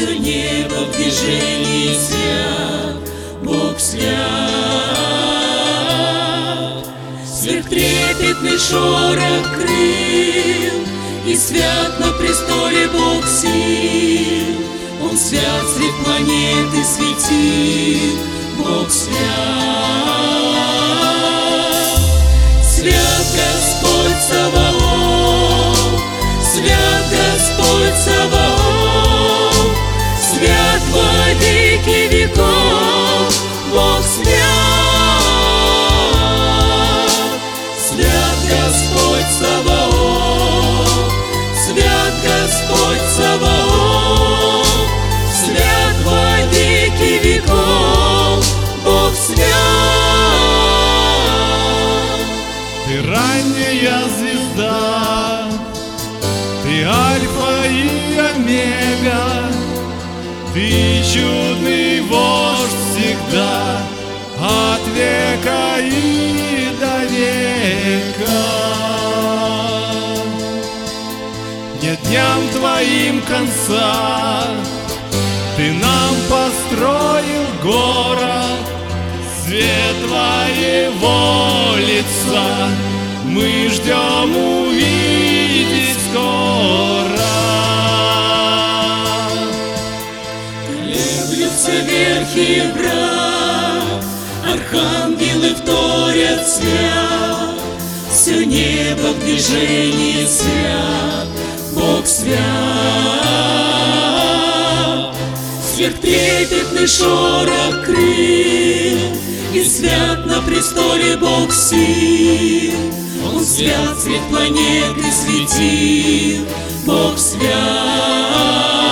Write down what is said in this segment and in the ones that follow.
небо в движении свят, Бог свят. Сверхтрепетный шорох крыл, И свят на престоле Бог сил. Он свят средь планеты светил, Бог. Свят Господь Саваоф, Свят во веки веков, Бог свят. Ты ранняя звезда, ты альфа и омега, ты чудный вождь всегда, от века и Нет дням твоим конца, ты нам построил город, Свет твоего лица. Мы ждем увидеть скоро. Колеблются верхи врат, Архангелы вторят свят, Все небо в движении свят, Бог свят. Сверхтрепетный шорох крыл, И свят на престоле Бог сил. Он свят, свет планеты светил, Бог. Свят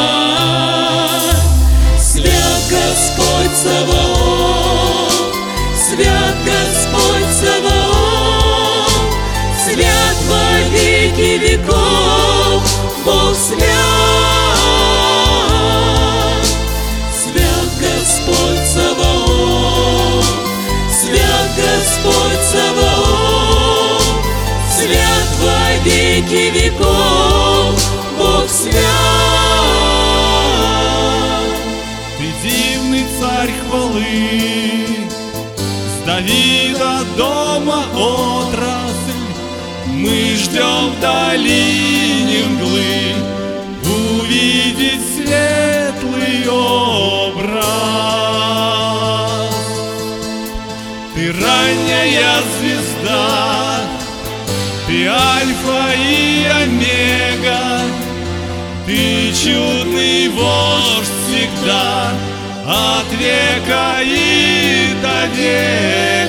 Бог свят. Свят Господь Саваоф, Свят Господь Саваоф, Свят во веки веков, Бог свят. Ты дивный царь хвалы, с Давида дома отрасль. Мы ждем в альфа и омега, ты чудный вождь всегда, от века и до века.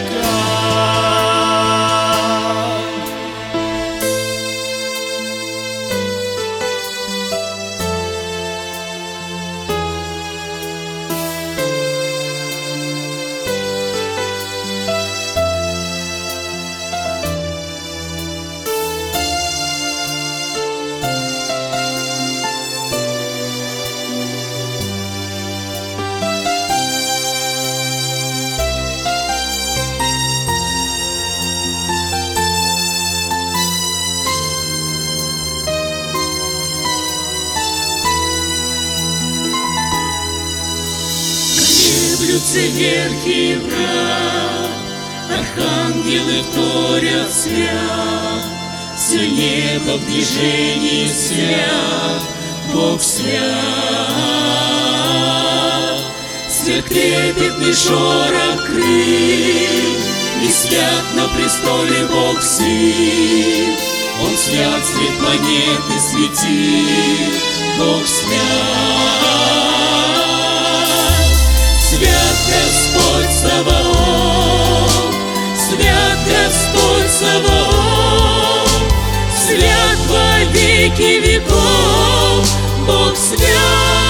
Верхи врат, Архангелы вторят свят, Все небо в движении свят, Бог свят. Сверхтрепетный шорох крыл, И свят на престоле Бог сил. Он свят, свет планеты светил, Бог. Свят Саваоф, Свят во веки веков, Бог свят.